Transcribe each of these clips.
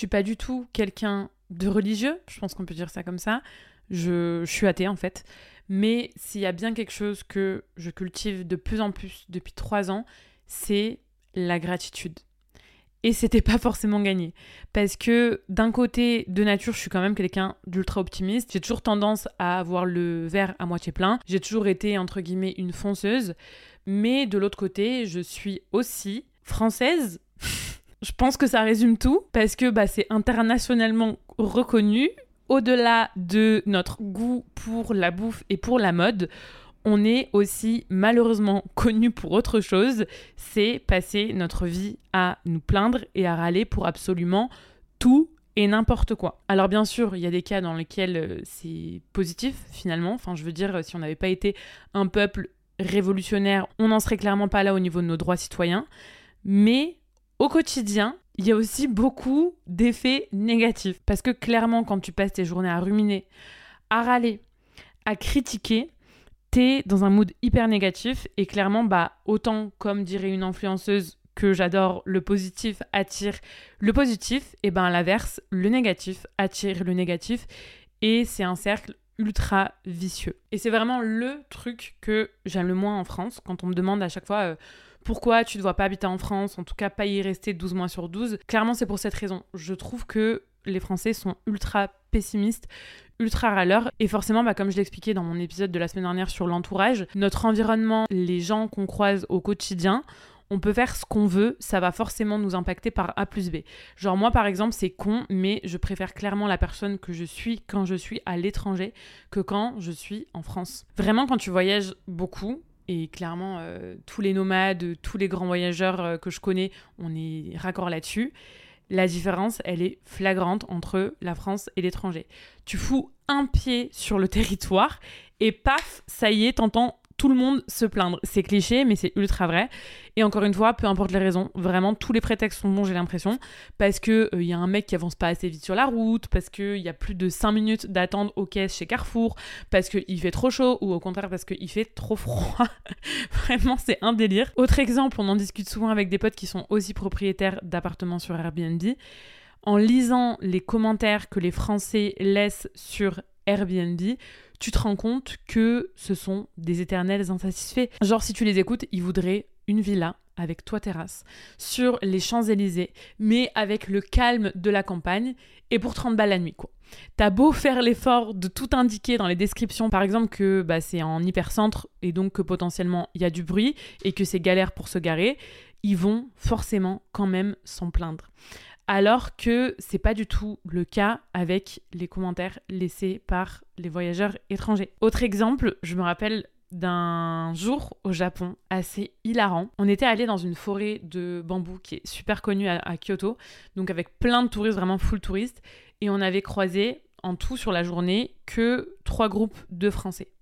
suis pas du tout quelqu'un de religieux, je pense qu'on peut dire ça comme ça. Je, je suis athée en fait. Mais s'il y a bien quelque chose que je cultive de plus en plus depuis trois ans, c'est la gratitude. Et c'était pas forcément gagné. Parce que d'un côté, de nature, je suis quand même quelqu'un d'ultra optimiste. J'ai toujours tendance à avoir le verre à moitié plein. J'ai toujours été, entre guillemets, une fonceuse. Mais de l'autre côté, je suis aussi française. Je pense que ça résume tout. Parce que bah, c'est internationalement reconnu. Au-delà de notre goût pour la bouffe et pour la mode, on est aussi malheureusement connu pour autre chose, c'est passer notre vie à nous plaindre et à râler pour absolument tout et n'importe quoi. Alors bien sûr, il y a des cas dans lesquels euh, c'est positif finalement, enfin je veux dire, si on n'avait pas été un peuple révolutionnaire, on n'en serait clairement pas là au niveau de nos droits citoyens, mais au quotidien, il y a aussi beaucoup d'effets négatifs. Parce que clairement, quand tu passes tes journées à ruminer, à râler, à critiquer, t'es dans un mood hyper négatif et clairement, bah, autant comme dirait une influenceuse que j'adore, le positif attire le positif, et ben à l'inverse, le négatif attire le négatif et c'est un cercle ultra vicieux. Et c'est vraiment le truc que j'aime le moins en France quand on me demande à chaque fois euh, pourquoi tu ne dois pas habiter en France, en tout cas pas y rester 12 mois sur 12. Clairement, c'est pour cette raison. Je trouve que les Français sont ultra pessimistes, ultra râleurs. Et forcément, bah, comme je l'expliquais dans mon épisode de la semaine dernière sur l'entourage, notre environnement, les gens qu'on croise au quotidien, on peut faire ce qu'on veut, ça va forcément nous impacter par A plus B. Genre moi par exemple c'est con, mais je préfère clairement la personne que je suis quand je suis à l'étranger que quand je suis en France. Vraiment quand tu voyages beaucoup, et clairement euh, tous les nomades, tous les grands voyageurs euh, que je connais, on est raccord là-dessus la différence, elle est flagrante entre la France et l'étranger. Tu fous un pied sur le territoire et paf, ça y est, t'entends tout le monde se plaindre. C'est cliché, mais c'est ultra vrai. Et encore une fois, peu importe les raisons, vraiment tous les prétextes sont bons, j'ai l'impression. Parce que il euh, y a un mec qui avance pas assez vite sur la route, parce qu'il y a plus de 5 minutes d'attente aux caisses chez Carrefour, parce qu'il fait trop chaud, ou au contraire parce qu'il fait trop froid. vraiment, c'est un délire. Autre exemple, on en discute souvent avec des potes qui sont aussi propriétaires d'appartements sur Airbnb. En lisant les commentaires que les Français laissent sur Airbnb, tu te rends compte que ce sont des éternels insatisfaits. Genre, si tu les écoutes, ils voudraient une villa avec toit terrasse sur les Champs-Élysées, mais avec le calme de la campagne et pour 30 balles la nuit, quoi. T'as beau faire l'effort de tout indiquer dans les descriptions, par exemple que bah, c'est en hypercentre et donc que potentiellement il y a du bruit et que c'est galère pour se garer, ils vont forcément quand même s'en plaindre alors que c'est pas du tout le cas avec les commentaires laissés par les voyageurs étrangers. Autre exemple, je me rappelle d'un jour au Japon assez hilarant. On était allé dans une forêt de bambou qui est super connue à, à, Kyoto, donc avec plein de touristes, vraiment full touristes, et on avait croisé en tout sur la journée que trois groupes de Français.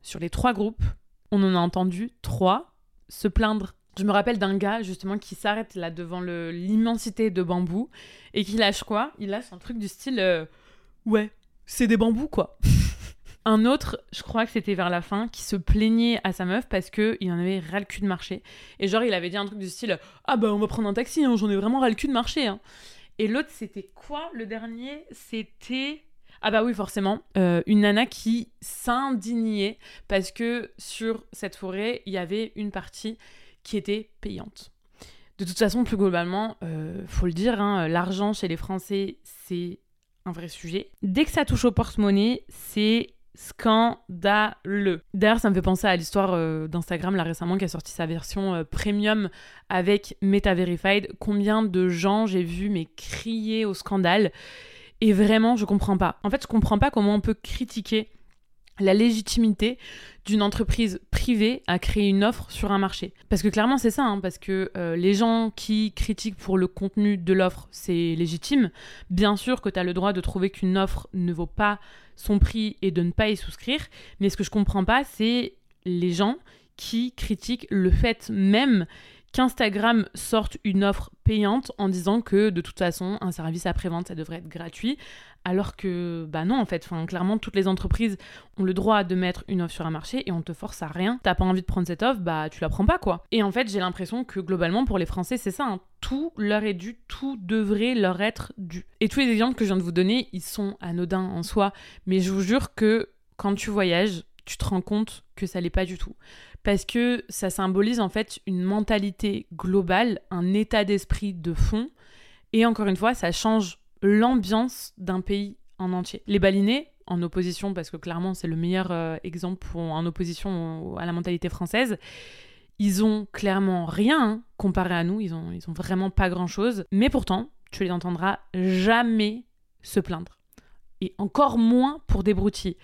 Sur les trois groupes, on en a entendu trois se plaindre je me rappelle d'un gars justement qui s'arrête là devant l'immensité de bambou et qui lâche quoi? Il lâche un truc du style euh, Ouais, c'est des bambous quoi. un autre, je crois que c'était vers la fin, qui se plaignait à sa meuf parce qu'il en avait ras le cul de marcher. Et genre, il avait dit un truc du style Ah bah on va prendre un taxi, hein, j'en ai vraiment ras le cul de marcher. Hein. Et l'autre, c'était quoi? Le dernier C'était. Ah bah oui, forcément. Euh, une nana qui s'indignait parce que sur cette forêt, il y avait une partie qui était payante. De toute façon, plus globalement, euh, faut le dire, hein, l'argent chez les Français, c'est un vrai sujet. Dès que ça touche au porte-monnaie, c'est scandaleux. D'ailleurs, ça me fait penser à l'histoire euh, d'Instagram là récemment qui a sorti sa version euh, premium avec Meta Verified. Combien de gens j'ai vu mais crier au scandale et vraiment, je comprends pas. En fait, je comprends pas comment on peut critiquer la légitimité d'une entreprise privée à créer une offre sur un marché. Parce que clairement c'est ça, hein, parce que euh, les gens qui critiquent pour le contenu de l'offre, c'est légitime. Bien sûr que tu as le droit de trouver qu'une offre ne vaut pas son prix et de ne pas y souscrire, mais ce que je comprends pas, c'est les gens qui critiquent le fait même qu'Instagram sorte une offre payante en disant que de toute façon, un service après-vente, ça devrait être gratuit. Alors que, bah non, en fait, clairement, toutes les entreprises ont le droit de mettre une offre sur un marché et on te force à rien. T'as pas envie de prendre cette offre, bah tu la prends pas, quoi. Et en fait, j'ai l'impression que globalement, pour les Français, c'est ça. Hein. Tout leur est dû, tout devrait leur être dû. Et tous les exemples que je viens de vous donner, ils sont anodins en soi, mais je vous jure que quand tu voyages, tu te rends compte que ça l'est pas du tout parce que ça symbolise en fait une mentalité globale, un état d'esprit de fond, et encore une fois, ça change l'ambiance d'un pays en entier. Les balinés, en opposition, parce que clairement c'est le meilleur euh, exemple en opposition à la mentalité française, ils ont clairement rien hein, comparé à nous, ils ont, ils ont vraiment pas grand-chose, mais pourtant, tu les entendras jamais se plaindre. Et encore moins pour des broutilles.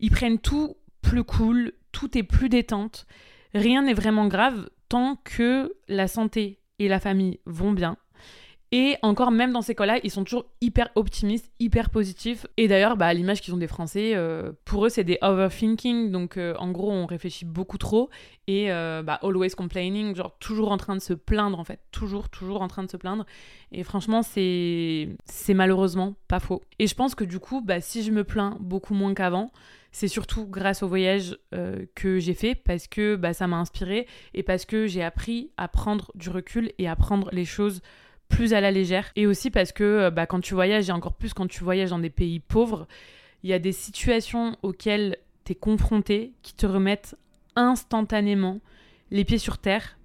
Ils prennent tout plus cool, tout est plus détente. Rien n'est vraiment grave tant que la santé et la famille vont bien. Et encore, même dans ces cas-là, ils sont toujours hyper optimistes, hyper positifs. Et d'ailleurs, bah, l'image qu'ils ont des Français, euh, pour eux, c'est des overthinking. Donc, euh, en gros, on réfléchit beaucoup trop. Et euh, bah, always complaining, genre toujours en train de se plaindre, en fait. Toujours, toujours en train de se plaindre. Et franchement, c'est malheureusement pas faux. Et je pense que du coup, bah, si je me plains beaucoup moins qu'avant, c'est surtout grâce au voyage euh, que j'ai fait parce que bah, ça m'a inspiré et parce que j'ai appris à prendre du recul et à prendre les choses plus à la légère. Et aussi parce que euh, bah, quand tu voyages, et encore plus quand tu voyages dans des pays pauvres, il y a des situations auxquelles tu es confronté qui te remettent instantanément les pieds sur terre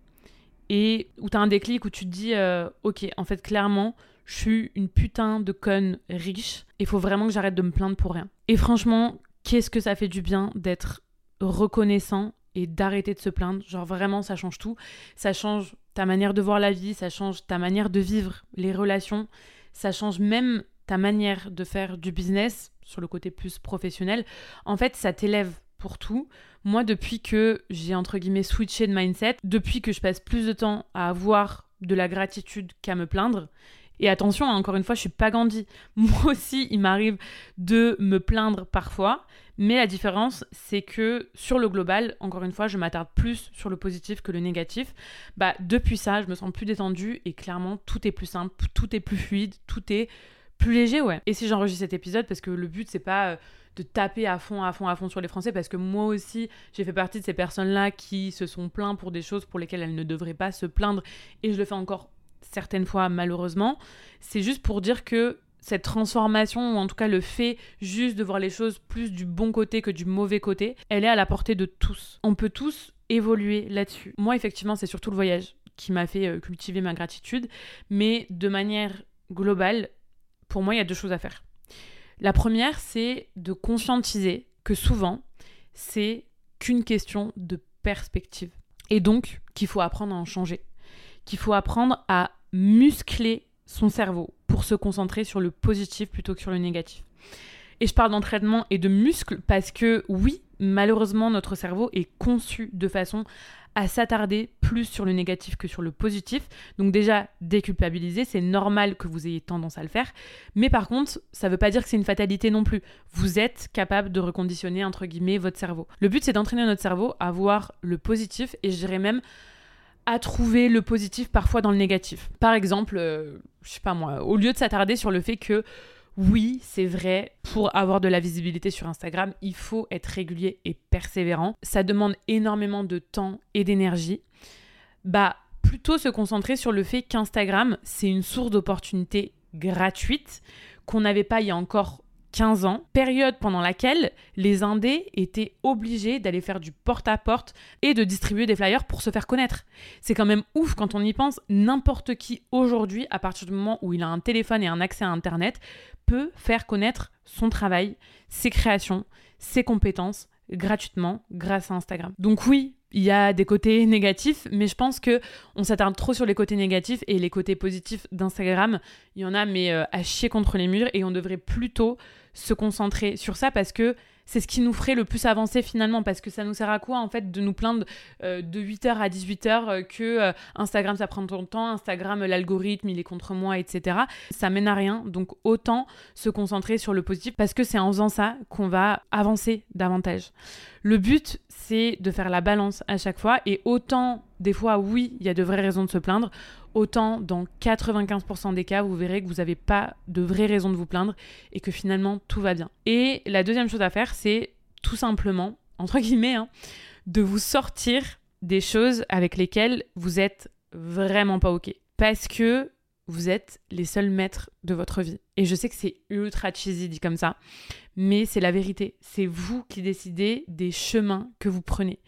et où tu as un déclic où tu te dis euh, ok en fait clairement je suis une putain de conne riche il faut vraiment que j'arrête de me plaindre pour rien et franchement qu'est-ce que ça fait du bien d'être reconnaissant et d'arrêter de se plaindre. Genre vraiment, ça change tout. Ça change ta manière de voir la vie, ça change ta manière de vivre les relations, ça change même ta manière de faire du business sur le côté plus professionnel. En fait, ça t'élève pour tout. Moi, depuis que j'ai entre guillemets switché de mindset, depuis que je passe plus de temps à avoir de la gratitude qu'à me plaindre, et attention, hein, encore une fois, je suis pas Gandhi. Moi aussi, il m'arrive de me plaindre parfois, mais la différence, c'est que sur le global, encore une fois, je m'attarde plus sur le positif que le négatif. Bah, depuis ça, je me sens plus détendue et clairement, tout est plus simple, tout est plus fluide, tout est plus léger, ouais. Et si j'enregistre cet épisode, parce que le but, c'est pas euh, de taper à fond, à fond, à fond sur les Français, parce que moi aussi, j'ai fait partie de ces personnes-là qui se sont plaints pour des choses pour lesquelles elles ne devraient pas se plaindre, et je le fais encore certaines fois malheureusement. C'est juste pour dire que cette transformation, ou en tout cas le fait juste de voir les choses plus du bon côté que du mauvais côté, elle est à la portée de tous. On peut tous évoluer là-dessus. Moi, effectivement, c'est surtout le voyage qui m'a fait euh, cultiver ma gratitude, mais de manière globale, pour moi, il y a deux choses à faire. La première, c'est de conscientiser que souvent, c'est qu'une question de perspective. Et donc, qu'il faut apprendre à en changer. Qu'il faut apprendre à muscler son cerveau pour se concentrer sur le positif plutôt que sur le négatif. Et je parle d'entraînement et de muscles parce que oui, malheureusement, notre cerveau est conçu de façon à s'attarder plus sur le négatif que sur le positif. Donc déjà, déculpabiliser, c'est normal que vous ayez tendance à le faire. Mais par contre, ça ne veut pas dire que c'est une fatalité non plus. Vous êtes capable de reconditionner, entre guillemets, votre cerveau. Le but, c'est d'entraîner notre cerveau à voir le positif et je dirais même à trouver le positif parfois dans le négatif. Par exemple, euh, je sais pas moi, au lieu de s'attarder sur le fait que oui, c'est vrai, pour avoir de la visibilité sur Instagram, il faut être régulier et persévérant. Ça demande énormément de temps et d'énergie. Bah, plutôt se concentrer sur le fait qu'Instagram, c'est une source d'opportunités gratuites qu'on n'avait pas il y a encore 15 ans, période pendant laquelle les Indés étaient obligés d'aller faire du porte-à-porte et de distribuer des flyers pour se faire connaître. C'est quand même ouf quand on y pense, n'importe qui aujourd'hui, à partir du moment où il a un téléphone et un accès à Internet, peut faire connaître son travail, ses créations, ses compétences gratuitement grâce à Instagram. Donc oui, il y a des côtés négatifs, mais je pense que on s'attarde trop sur les côtés négatifs et les côtés positifs d'Instagram, il y en a mais euh, à chier contre les murs et on devrait plutôt se concentrer sur ça parce que c'est ce qui nous ferait le plus avancer finalement parce que ça nous sert à quoi en fait de nous plaindre euh, de 8h à 18h euh, que euh, Instagram ça prend de temps, Instagram l'algorithme il est contre moi etc. Ça mène à rien donc autant se concentrer sur le positif parce que c'est en faisant ça qu'on va avancer davantage. Le but, c'est de faire la balance à chaque fois. Et autant, des fois, oui, il y a de vraies raisons de se plaindre. Autant, dans 95% des cas, vous verrez que vous n'avez pas de vraies raisons de vous plaindre et que finalement, tout va bien. Et la deuxième chose à faire, c'est tout simplement, entre guillemets, hein, de vous sortir des choses avec lesquelles vous êtes vraiment pas OK. Parce que vous êtes les seuls maîtres de votre vie. Et je sais que c'est ultra cheesy dit comme ça, mais c'est la vérité. C'est vous qui décidez des chemins que vous prenez.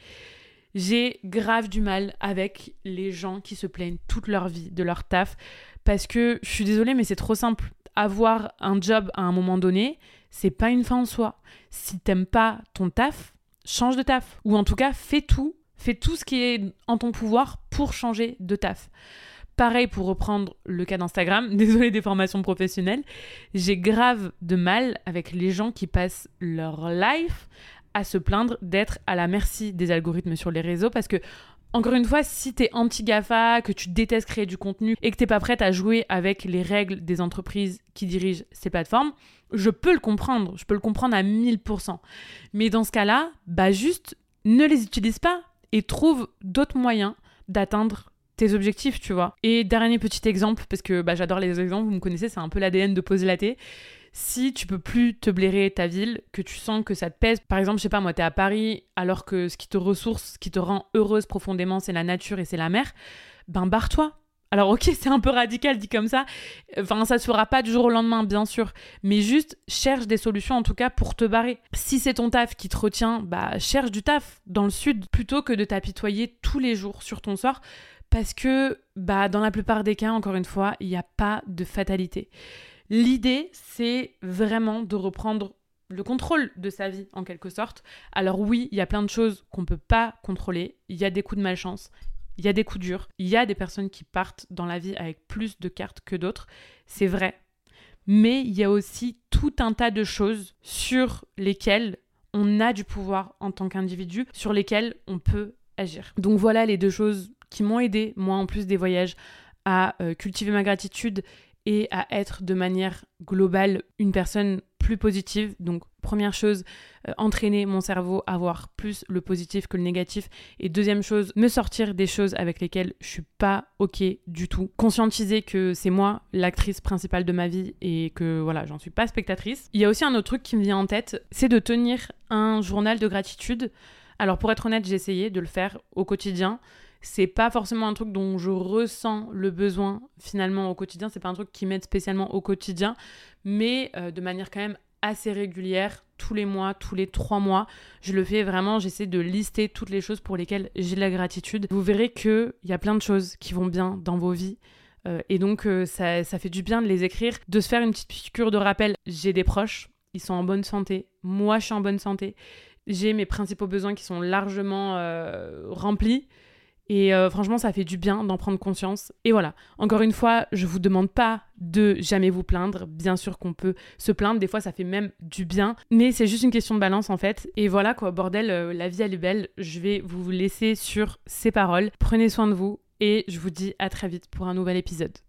J'ai grave du mal avec les gens qui se plaignent toute leur vie de leur taf parce que je suis désolée, mais c'est trop simple. Avoir un job à un moment donné, c'est pas une fin en soi. Si t'aimes pas ton taf, change de taf. Ou en tout cas, fais tout, fais tout ce qui est en ton pouvoir pour changer de taf. Pareil pour reprendre le cas d'Instagram, désolé des formations professionnelles, j'ai grave de mal avec les gens qui passent leur life à se plaindre d'être à la merci des algorithmes sur les réseaux parce que encore une fois, si t'es anti-GAFA, que tu détestes créer du contenu et que t'es pas prête à jouer avec les règles des entreprises qui dirigent ces plateformes, je peux le comprendre, je peux le comprendre à 1000%. Mais dans ce cas-là, bah juste ne les utilise pas et trouve d'autres moyens d'atteindre tes objectifs, tu vois. Et dernier petit exemple, parce que bah, j'adore les exemples, vous me connaissez, c'est un peu l'ADN de poser la thé si tu peux plus te blairer ta ville, que tu sens que ça te pèse, par exemple, je sais pas, moi, t'es à Paris, alors que ce qui te ressource, ce qui te rend heureuse profondément, c'est la nature et c'est la mer, ben barre-toi. Alors ok, c'est un peu radical dit comme ça, enfin ça se fera pas du jour au lendemain bien sûr, mais juste cherche des solutions en tout cas pour te barrer. Si c'est ton taf qui te retient, bah cherche du taf dans le sud plutôt que de t'apitoyer tous les jours sur ton sort parce que bah dans la plupart des cas encore une fois, il n'y a pas de fatalité. L'idée, c'est vraiment de reprendre le contrôle de sa vie en quelque sorte. Alors oui, il y a plein de choses qu'on ne peut pas contrôler. Il y a des coups de malchance, il y a des coups durs, il y a des personnes qui partent dans la vie avec plus de cartes que d'autres. C'est vrai. Mais il y a aussi tout un tas de choses sur lesquelles on a du pouvoir en tant qu'individu, sur lesquelles on peut agir. Donc voilà les deux choses qui m'ont aidé, moi en plus des voyages, à euh, cultiver ma gratitude et à être de manière globale une personne plus positive. Donc première chose, euh, entraîner mon cerveau à voir plus le positif que le négatif. Et deuxième chose, me sortir des choses avec lesquelles je suis pas ok du tout. Conscientiser que c'est moi l'actrice principale de ma vie et que voilà, j'en suis pas spectatrice. Il y a aussi un autre truc qui me vient en tête, c'est de tenir un journal de gratitude. Alors pour être honnête, j'ai essayé de le faire au quotidien c'est pas forcément un truc dont je ressens le besoin finalement au quotidien. C'est pas un truc qui m'aide spécialement au quotidien, mais euh, de manière quand même assez régulière, tous les mois, tous les trois mois. Je le fais vraiment, j'essaie de lister toutes les choses pour lesquelles j'ai de la gratitude. Vous verrez qu'il y a plein de choses qui vont bien dans vos vies. Euh, et donc, euh, ça, ça fait du bien de les écrire, de se faire une petite piqûre de rappel. J'ai des proches, ils sont en bonne santé. Moi, je suis en bonne santé. J'ai mes principaux besoins qui sont largement remplis. Et euh, franchement, ça fait du bien d'en prendre conscience. Et voilà, encore une fois, je vous demande pas de jamais vous plaindre. Bien sûr qu'on peut se plaindre, des fois ça fait même du bien, mais c'est juste une question de balance en fait. Et voilà quoi, bordel, euh, la vie elle est belle. Je vais vous laisser sur ces paroles. Prenez soin de vous et je vous dis à très vite pour un nouvel épisode.